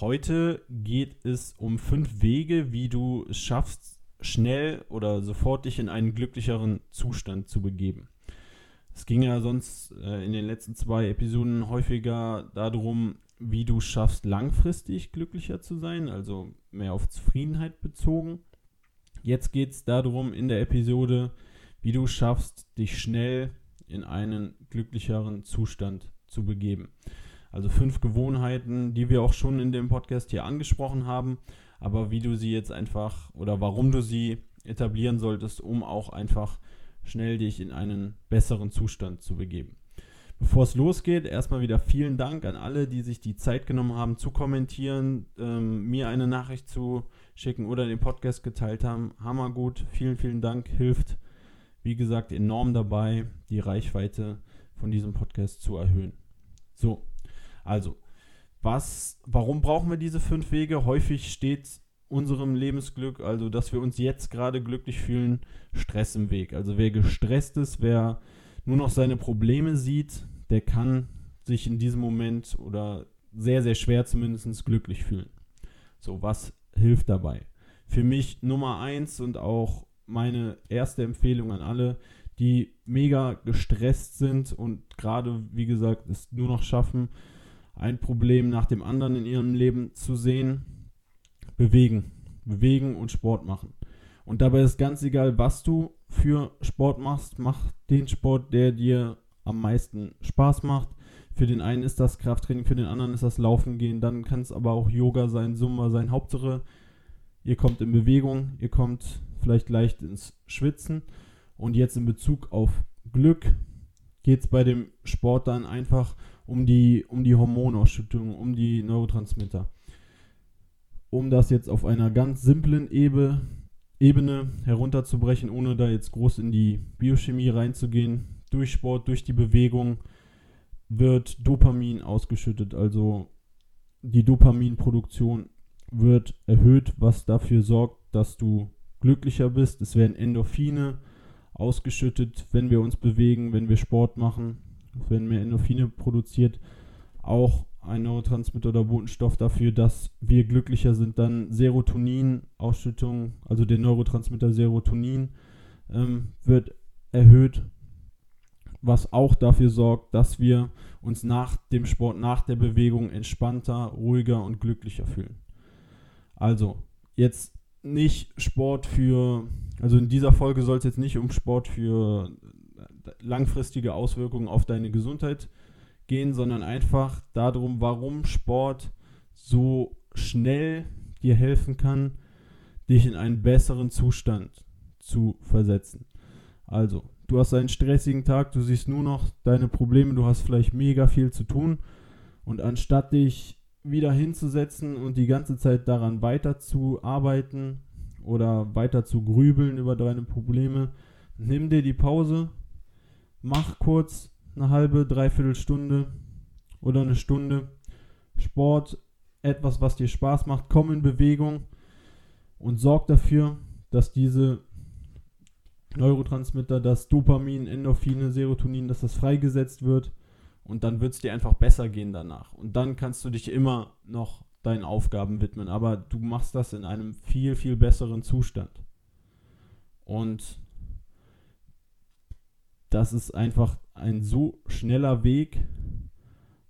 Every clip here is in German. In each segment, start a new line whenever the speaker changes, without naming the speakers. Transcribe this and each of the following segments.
Heute geht es um fünf Wege, wie du es schaffst, schnell oder sofort dich in einen glücklicheren Zustand zu begeben. Es ging ja sonst äh, in den letzten zwei Episoden häufiger darum, wie du schaffst, langfristig glücklicher zu sein, also mehr auf Zufriedenheit bezogen. Jetzt geht es darum in der Episode, wie du schaffst, dich schnell in einen glücklicheren Zustand zu begeben. Also fünf Gewohnheiten, die wir auch schon in dem Podcast hier angesprochen haben, aber wie du sie jetzt einfach oder warum du sie etablieren solltest, um auch einfach schnell dich in einen besseren Zustand zu begeben. Bevor es losgeht, erstmal wieder vielen Dank an alle, die sich die Zeit genommen haben, zu kommentieren, ähm, mir eine Nachricht zu schicken oder den Podcast geteilt haben. Hammergut, vielen, vielen Dank, hilft, wie gesagt, enorm dabei, die Reichweite von diesem Podcast zu erhöhen. So, also, was, warum brauchen wir diese fünf Wege? Häufig steht unserem Lebensglück, also dass wir uns jetzt gerade glücklich fühlen, Stress im Weg. Also wer gestresst ist, wer nur noch seine Probleme sieht, der kann sich in diesem Moment oder sehr, sehr schwer zumindest glücklich fühlen. So, was hilft dabei? Für mich Nummer eins und auch meine erste Empfehlung an alle, die mega gestresst sind und gerade, wie gesagt, es nur noch schaffen, ein Problem nach dem anderen in ihrem Leben zu sehen, bewegen. Bewegen und Sport machen. Und dabei ist ganz egal, was du für Sport machst, mach den Sport, der dir am meisten Spaß macht. Für den einen ist das Krafttraining, für den anderen ist das Laufen gehen, dann kann es aber auch Yoga sein, Zumba sein. Hauptsache, ihr kommt in Bewegung, ihr kommt vielleicht leicht ins Schwitzen. Und jetzt in Bezug auf Glück geht es bei dem Sport dann einfach um die, um die Hormonausschüttung, um die Neurotransmitter. Um das jetzt auf einer ganz simplen Ebene, Ebene herunterzubrechen, ohne da jetzt groß in die Biochemie reinzugehen, durch Sport, durch die Bewegung wird Dopamin ausgeschüttet, also die Dopaminproduktion wird erhöht, was dafür sorgt, dass du glücklicher bist. Es werden Endorphine ausgeschüttet, wenn wir uns bewegen, wenn wir Sport machen werden mehr Endorphine produziert, auch ein Neurotransmitter oder Botenstoff dafür, dass wir glücklicher sind. Dann Serotonin-Ausschüttung, also der Neurotransmitter Serotonin, ähm, wird erhöht, was auch dafür sorgt, dass wir uns nach dem Sport, nach der Bewegung entspannter, ruhiger und glücklicher fühlen. Also, jetzt nicht Sport für, also in dieser Folge soll es jetzt nicht um Sport für langfristige Auswirkungen auf deine Gesundheit gehen, sondern einfach darum, warum Sport so schnell dir helfen kann, dich in einen besseren Zustand zu versetzen. Also, du hast einen stressigen Tag, du siehst nur noch deine Probleme, du hast vielleicht mega viel zu tun und anstatt dich wieder hinzusetzen und die ganze Zeit daran weiterzuarbeiten oder weiter zu grübeln über deine Probleme, nimm dir die Pause, mach kurz eine halbe, dreiviertel Stunde oder eine Stunde Sport, etwas, was dir Spaß macht, komm in Bewegung und sorg dafür, dass diese Neurotransmitter, das Dopamin, Endorphine, Serotonin, dass das freigesetzt wird und dann wird es dir einfach besser gehen danach. Und dann kannst du dich immer noch deinen Aufgaben widmen, aber du machst das in einem viel, viel besseren Zustand. Und das ist einfach ein so schneller Weg,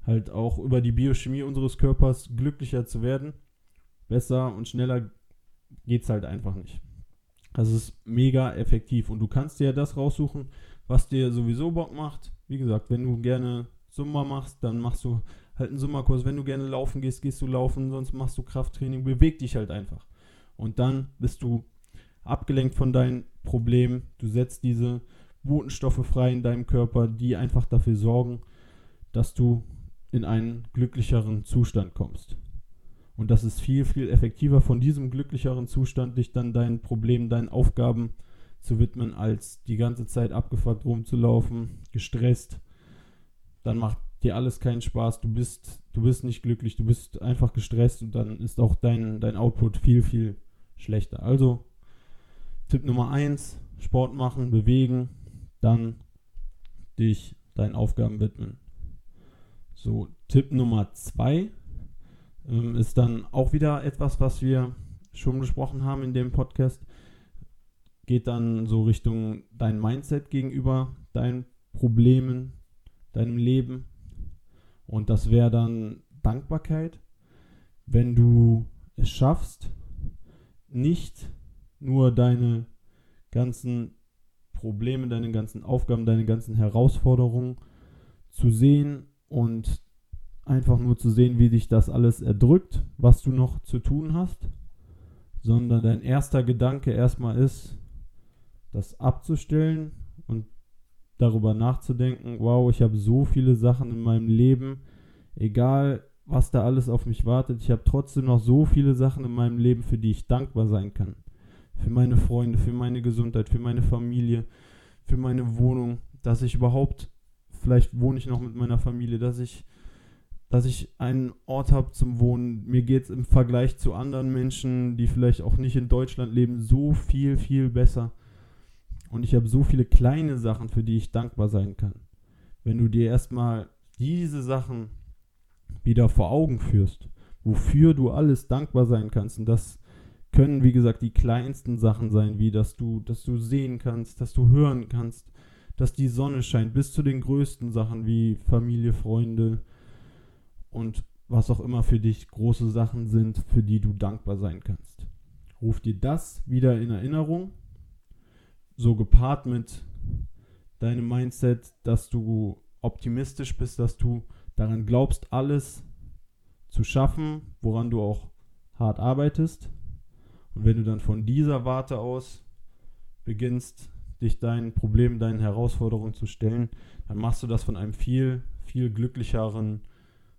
halt auch über die Biochemie unseres Körpers glücklicher zu werden. Besser und schneller geht es halt einfach nicht. Das ist mega effektiv und du kannst dir das raussuchen, was dir sowieso Bock macht. Wie gesagt, wenn du gerne Summa machst, dann machst du halt einen Summa-Kurs. Wenn du gerne laufen gehst, gehst du laufen, sonst machst du Krafttraining. Beweg dich halt einfach. Und dann bist du abgelenkt von deinen Problemen. Du setzt diese Botenstoffe frei in deinem Körper, die einfach dafür sorgen, dass du in einen glücklicheren Zustand kommst. Und das ist viel, viel effektiver von diesem glücklicheren Zustand, dich dann deinen Problemen, deinen Aufgaben zu widmen, als die ganze Zeit abgefuckt rumzulaufen, gestresst. Dann macht dir alles keinen Spaß, du bist, du bist nicht glücklich, du bist einfach gestresst und dann ist auch dein, dein Output viel, viel schlechter. Also Tipp Nummer 1, Sport machen, bewegen, dann dich deinen Aufgaben widmen. So, Tipp Nummer 2 ähm, ist dann auch wieder etwas, was wir schon besprochen haben in dem Podcast. Geht dann so Richtung dein Mindset gegenüber deinen Problemen, deinem Leben. Und das wäre dann Dankbarkeit, wenn du es schaffst, nicht nur deine ganzen Probleme, deine ganzen Aufgaben, deine ganzen Herausforderungen zu sehen und einfach nur zu sehen, wie dich das alles erdrückt, was du noch zu tun hast, sondern dein erster Gedanke erstmal ist, das abzustellen und darüber nachzudenken, wow, ich habe so viele Sachen in meinem Leben, egal was da alles auf mich wartet, ich habe trotzdem noch so viele Sachen in meinem Leben, für die ich dankbar sein kann. Für meine Freunde, für meine Gesundheit, für meine Familie, für meine Wohnung, dass ich überhaupt, vielleicht wohne ich noch mit meiner Familie, dass ich, dass ich einen Ort habe zum Wohnen. Mir geht es im Vergleich zu anderen Menschen, die vielleicht auch nicht in Deutschland leben, so viel, viel besser. Und ich habe so viele kleine Sachen, für die ich dankbar sein kann. Wenn du dir erstmal diese Sachen wieder vor Augen führst, wofür du alles dankbar sein kannst. Und das können, wie gesagt, die kleinsten Sachen sein, wie dass du, dass du sehen kannst, dass du hören kannst, dass die Sonne scheint, bis zu den größten Sachen wie Familie, Freunde und was auch immer für dich große Sachen sind, für die du dankbar sein kannst. Ruf dir das wieder in Erinnerung so gepaart mit deinem Mindset, dass du optimistisch bist, dass du daran glaubst, alles zu schaffen, woran du auch hart arbeitest. Und wenn du dann von dieser Warte aus beginnst, dich deinen Problemen, deinen Herausforderungen zu stellen, dann machst du das von einem viel, viel glücklicheren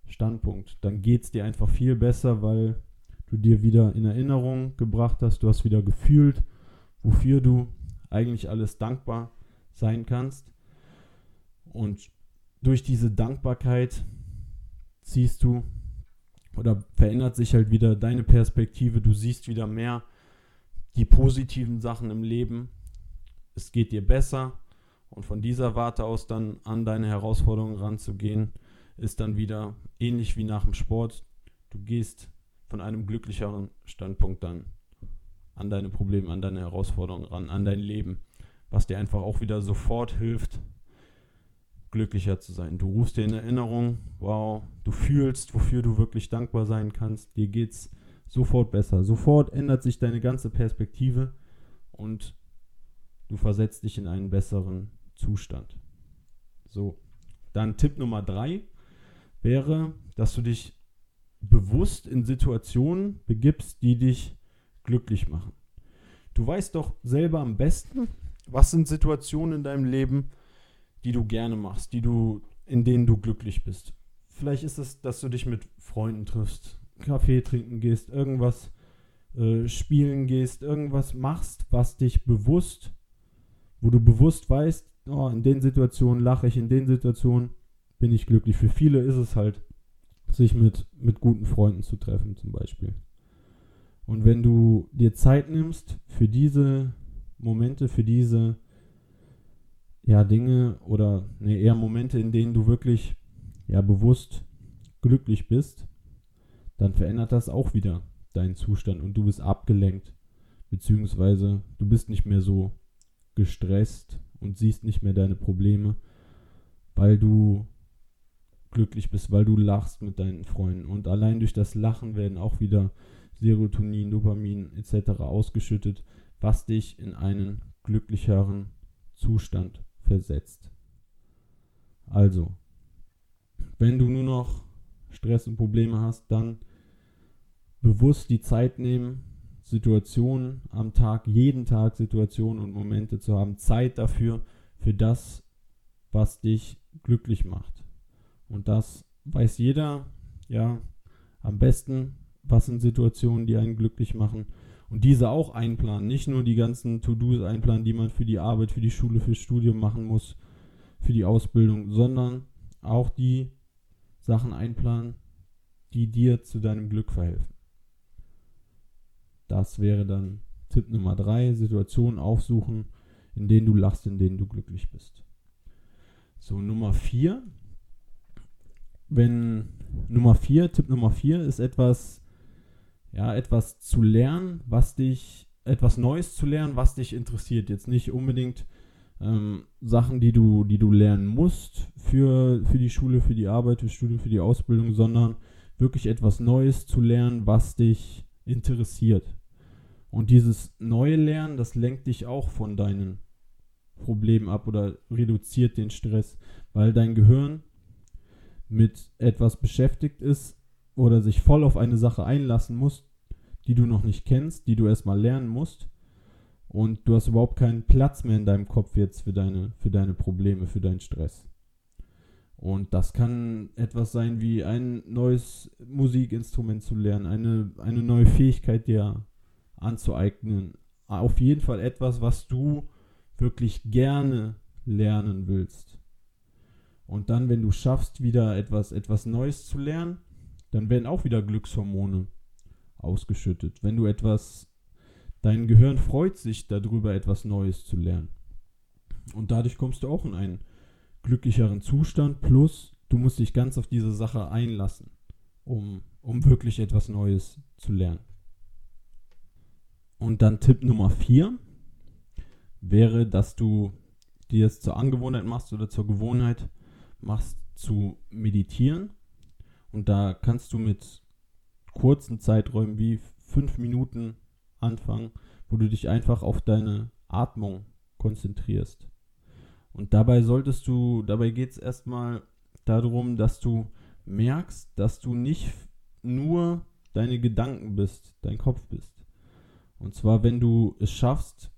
Standpunkt. Dann geht es dir einfach viel besser, weil du dir wieder in Erinnerung gebracht hast, du hast wieder gefühlt, wofür du eigentlich alles dankbar sein kannst. Und durch diese Dankbarkeit ziehst du oder verändert sich halt wieder deine Perspektive. Du siehst wieder mehr die positiven Sachen im Leben. Es geht dir besser. Und von dieser Warte aus dann an deine Herausforderungen ranzugehen, ist dann wieder ähnlich wie nach dem Sport. Du gehst von einem glücklicheren Standpunkt dann an deine Probleme, an deine Herausforderungen ran, an dein Leben, was dir einfach auch wieder sofort hilft, glücklicher zu sein. Du rufst dir in Erinnerung, wow, du fühlst, wofür du wirklich dankbar sein kannst. Dir geht's sofort besser. Sofort ändert sich deine ganze Perspektive und du versetzt dich in einen besseren Zustand. So, dann Tipp Nummer drei wäre, dass du dich bewusst in Situationen begibst, die dich glücklich machen. Du weißt doch selber am besten, was sind Situationen in deinem Leben, die du gerne machst, die du, in denen du glücklich bist. Vielleicht ist es, dass du dich mit Freunden triffst, Kaffee trinken gehst, irgendwas äh, spielen gehst, irgendwas machst, was dich bewusst, wo du bewusst weißt, oh, in den Situationen lache ich, in den Situationen bin ich glücklich. Für viele ist es halt, sich mit, mit guten Freunden zu treffen, zum Beispiel. Und wenn du dir Zeit nimmst für diese Momente, für diese ja, Dinge oder nee, eher Momente, in denen du wirklich ja bewusst glücklich bist, dann verändert das auch wieder deinen Zustand und du bist abgelenkt, beziehungsweise du bist nicht mehr so gestresst und siehst nicht mehr deine Probleme, weil du glücklich bist, weil du lachst mit deinen Freunden. Und allein durch das Lachen werden auch wieder Serotonin, Dopamin etc. ausgeschüttet, was dich in einen glücklicheren Zustand versetzt. Also, wenn du nur noch Stress und Probleme hast, dann bewusst die Zeit nehmen, Situationen am Tag, jeden Tag Situationen und Momente zu haben, Zeit dafür, für das, was dich glücklich macht. Und das weiß jeder, ja, am besten was sind Situationen, die einen glücklich machen und diese auch einplanen. Nicht nur die ganzen To-Dos einplanen, die man für die Arbeit, für die Schule, fürs Studium machen muss, für die Ausbildung, sondern auch die Sachen einplanen, die dir zu deinem Glück verhelfen. Das wäre dann Tipp Nummer drei: Situationen aufsuchen, in denen du lachst, in denen du glücklich bist. So, Nummer vier. Wenn Nummer vier, Tipp Nummer vier ist etwas, ja, etwas zu lernen, was dich, etwas Neues zu lernen, was dich interessiert. Jetzt nicht unbedingt ähm, Sachen, die du, die du lernen musst für, für die Schule, für die Arbeit, für das Studium, für die Ausbildung, sondern wirklich etwas Neues zu lernen, was dich interessiert. Und dieses neue Lernen, das lenkt dich auch von deinen Problemen ab oder reduziert den Stress, weil dein Gehirn mit etwas beschäftigt ist oder sich voll auf eine Sache einlassen muss, die du noch nicht kennst, die du erstmal lernen musst und du hast überhaupt keinen Platz mehr in deinem Kopf jetzt für deine, für deine Probleme, für deinen Stress. Und das kann etwas sein wie ein neues Musikinstrument zu lernen, eine, eine neue Fähigkeit dir anzueignen. Auf jeden Fall etwas, was du wirklich gerne lernen willst. Und dann, wenn du schaffst, wieder etwas, etwas Neues zu lernen, dann werden auch wieder Glückshormone ausgeschüttet. Wenn du etwas Dein Gehirn freut sich darüber, etwas Neues zu lernen. Und dadurch kommst du auch in einen glücklicheren Zustand. Plus, du musst dich ganz auf diese Sache einlassen, um, um wirklich etwas Neues zu lernen. Und dann Tipp Nummer 4 wäre, dass du dir es zur Angewohnheit machst oder zur Gewohnheit machst zu meditieren. Und da kannst du mit kurzen Zeiträumen wie fünf Minuten anfangen, wo du dich einfach auf deine Atmung konzentrierst. Und dabei solltest du, dabei geht es erstmal darum, dass du merkst, dass du nicht nur deine Gedanken bist, dein Kopf bist. Und zwar, wenn du es schaffst,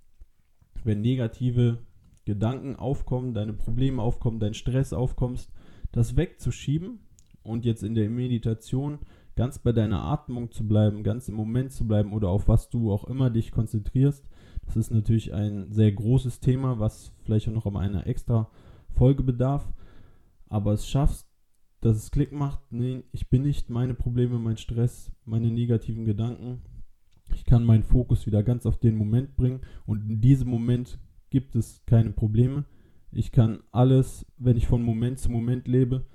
wenn negative Gedanken aufkommen, deine Probleme aufkommen, dein Stress aufkommst, das wegzuschieben und jetzt in der Meditation ganz bei deiner Atmung zu bleiben, ganz im Moment zu bleiben oder auf was du auch immer dich konzentrierst. Das ist natürlich ein sehr großes Thema, was vielleicht auch noch um eine extra Folge bedarf. Aber es schaffst, dass es Klick macht. Nee, ich bin nicht meine Probleme, mein Stress, meine negativen Gedanken. Ich kann meinen Fokus wieder ganz auf den Moment bringen und in diesem Moment gibt es keine Probleme. Ich kann alles, wenn ich von Moment zu Moment lebe,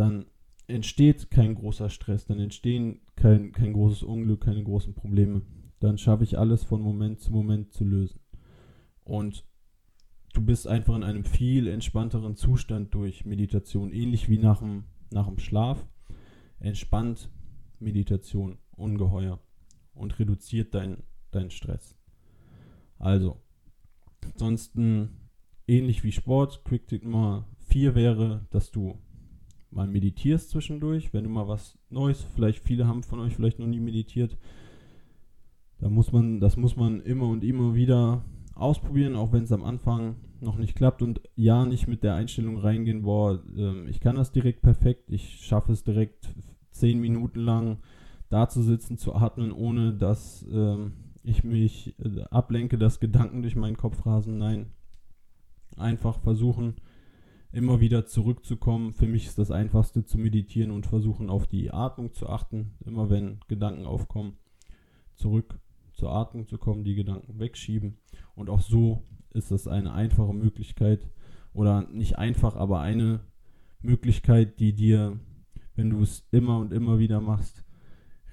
dann entsteht kein großer Stress, dann entstehen kein, kein großes Unglück, keine großen Probleme. Dann schaffe ich alles von Moment zu Moment zu lösen. Und du bist einfach in einem viel entspannteren Zustand durch Meditation, ähnlich wie nach dem, nach dem Schlaf. Entspannt Meditation ungeheuer und reduziert deinen dein Stress. Also, ansonsten ähnlich wie Sport, Quick Tick Nummer 4 wäre, dass du mal meditierst zwischendurch, wenn du mal was Neues, vielleicht viele haben von euch vielleicht noch nie meditiert, da muss man, das muss man immer und immer wieder ausprobieren, auch wenn es am Anfang noch nicht klappt und ja nicht mit der Einstellung reingehen, boah, äh, ich kann das direkt perfekt, ich schaffe es direkt zehn Minuten lang da zu sitzen, zu atmen, ohne dass äh, ich mich äh, ablenke, dass Gedanken durch meinen Kopf rasen. Nein, einfach versuchen, immer wieder zurückzukommen. Für mich ist das einfachste zu meditieren und versuchen auf die Atmung zu achten. Immer wenn Gedanken aufkommen, zurück zur Atmung zu kommen, die Gedanken wegschieben. Und auch so ist das eine einfache Möglichkeit oder nicht einfach, aber eine Möglichkeit, die dir, wenn du es immer und immer wieder machst,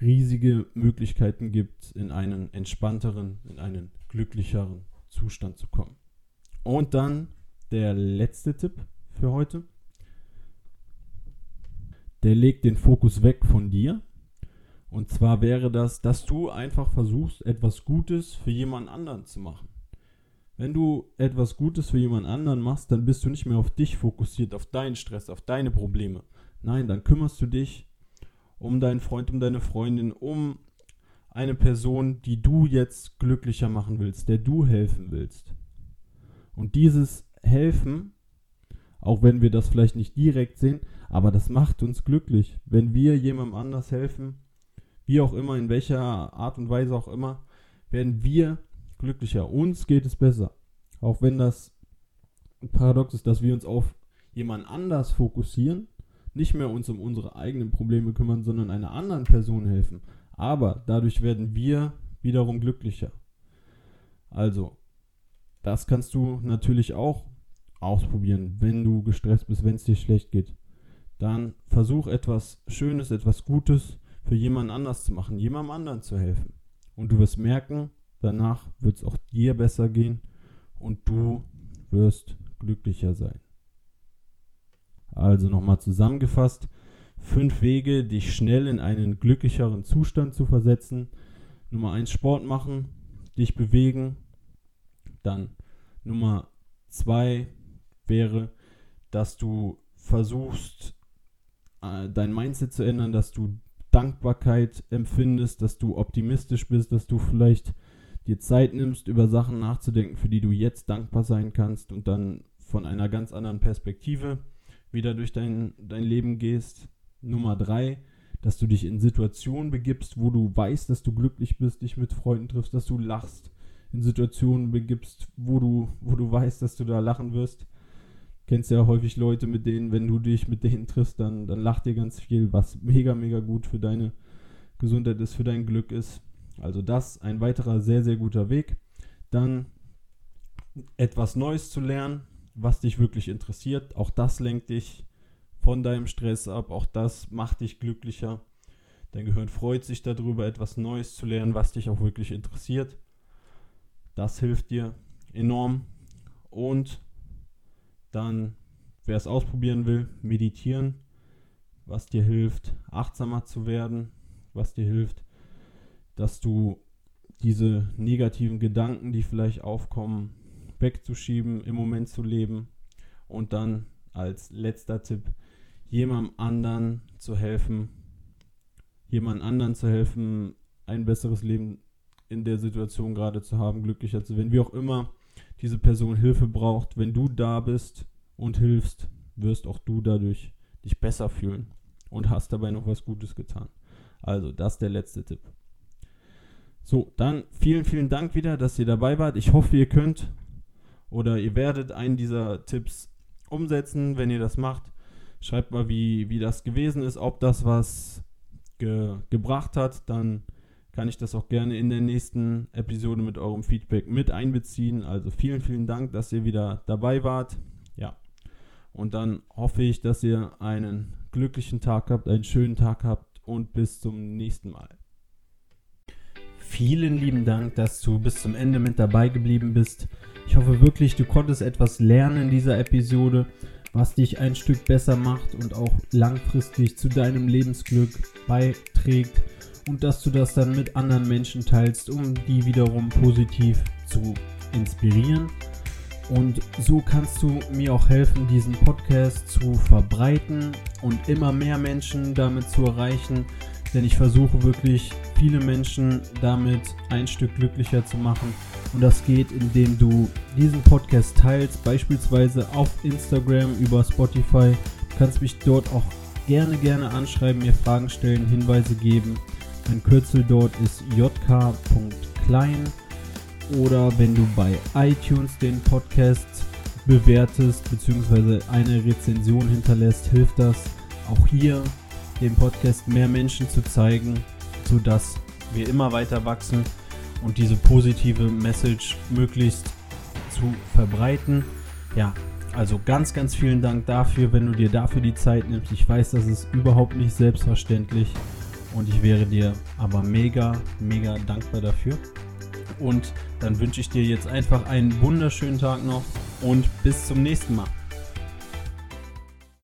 riesige Möglichkeiten gibt, in einen entspannteren, in einen glücklicheren Zustand zu kommen. Und dann der letzte Tipp, für heute. Der legt den Fokus weg von dir. Und zwar wäre das, dass du einfach versuchst, etwas Gutes für jemand anderen zu machen. Wenn du etwas Gutes für jemand anderen machst, dann bist du nicht mehr auf dich fokussiert, auf deinen Stress, auf deine Probleme. Nein, dann kümmerst du dich um deinen Freund, um deine Freundin, um eine Person, die du jetzt glücklicher machen willst, der du helfen willst. Und dieses Helfen auch wenn wir das vielleicht nicht direkt sehen, aber das macht uns glücklich. Wenn wir jemandem anders helfen, wie auch immer, in welcher Art und Weise auch immer, werden wir glücklicher. Uns geht es besser. Auch wenn das paradox ist, dass wir uns auf jemand anders fokussieren, nicht mehr uns um unsere eigenen Probleme kümmern, sondern einer anderen Person helfen. Aber dadurch werden wir wiederum glücklicher. Also, das kannst du natürlich auch ausprobieren, wenn du gestresst bist, wenn es dir schlecht geht. Dann versuch etwas Schönes, etwas Gutes für jemand anders zu machen, jemandem anderen zu helfen. Und du wirst merken, danach wird es auch dir besser gehen und du wirst glücklicher sein. Also nochmal zusammengefasst, fünf Wege, dich schnell in einen glücklicheren Zustand zu versetzen. Nummer eins Sport machen, dich bewegen. Dann Nummer zwei wäre, dass du versuchst, äh, dein Mindset zu ändern, dass du Dankbarkeit empfindest, dass du optimistisch bist, dass du vielleicht dir Zeit nimmst, über Sachen nachzudenken, für die du jetzt dankbar sein kannst und dann von einer ganz anderen Perspektive wieder durch dein, dein Leben gehst. Nummer drei, dass du dich in Situationen begibst, wo du weißt, dass du glücklich bist, dich mit Freunden triffst, dass du lachst, in Situationen begibst, wo du, wo du weißt, dass du da lachen wirst. Kennst ja häufig Leute, mit denen, wenn du dich mit denen triffst, dann, dann lacht ihr ganz viel, was mega, mega gut für deine Gesundheit ist, für dein Glück ist. Also das ein weiterer sehr, sehr guter Weg. Dann etwas Neues zu lernen, was dich wirklich interessiert. Auch das lenkt dich von deinem Stress ab. Auch das macht dich glücklicher. Dein Gehirn freut sich darüber, etwas Neues zu lernen, was dich auch wirklich interessiert. Das hilft dir enorm. Und dann, wer es ausprobieren will, meditieren, was dir hilft, achtsamer zu werden, was dir hilft, dass du diese negativen Gedanken, die vielleicht aufkommen, wegzuschieben, im Moment zu leben. Und dann als letzter Tipp jemandem anderen zu helfen, jemand anderen zu helfen, ein besseres Leben in der Situation gerade zu haben, glücklicher zu werden, wie auch immer diese Person Hilfe braucht, wenn du da bist und hilfst, wirst auch du dadurch dich besser fühlen und hast dabei noch was Gutes getan. Also, das ist der letzte Tipp. So, dann vielen, vielen Dank wieder, dass ihr dabei wart. Ich hoffe, ihr könnt oder ihr werdet einen dieser Tipps umsetzen, wenn ihr das macht. Schreibt mal, wie, wie das gewesen ist, ob das was ge gebracht hat. Dann kann ich das auch gerne in der nächsten Episode mit eurem Feedback mit einbeziehen. Also vielen, vielen Dank, dass ihr wieder dabei wart. Ja. Und dann hoffe ich, dass ihr einen glücklichen Tag habt, einen schönen Tag habt und bis zum nächsten Mal. Vielen lieben Dank, dass du bis zum Ende mit dabei geblieben bist. Ich hoffe wirklich, du konntest etwas lernen in dieser Episode, was dich ein Stück besser macht und auch langfristig zu deinem Lebensglück beiträgt und dass du das dann mit anderen Menschen teilst, um die wiederum positiv zu inspirieren. Und so kannst du mir auch helfen, diesen Podcast zu verbreiten und immer mehr Menschen damit zu erreichen, denn ich versuche wirklich viele Menschen damit ein Stück glücklicher zu machen. Und das geht, indem du diesen Podcast teilst, beispielsweise auf Instagram über Spotify. Du kannst mich dort auch gerne, gerne anschreiben, mir Fragen stellen, Hinweise geben. Mein Kürzel dort ist jk.klein. Oder wenn du bei iTunes den Podcast bewertest bzw. eine Rezension hinterlässt, hilft das auch hier den Podcast mehr Menschen zu zeigen, sodass wir immer weiter wachsen und diese positive Message möglichst zu verbreiten. Ja, also ganz, ganz vielen Dank dafür, wenn du dir dafür die Zeit nimmst. Ich weiß, das ist überhaupt nicht selbstverständlich und ich wäre dir aber mega, mega dankbar dafür. Und dann wünsche ich dir jetzt einfach einen wunderschönen Tag noch und bis zum nächsten Mal.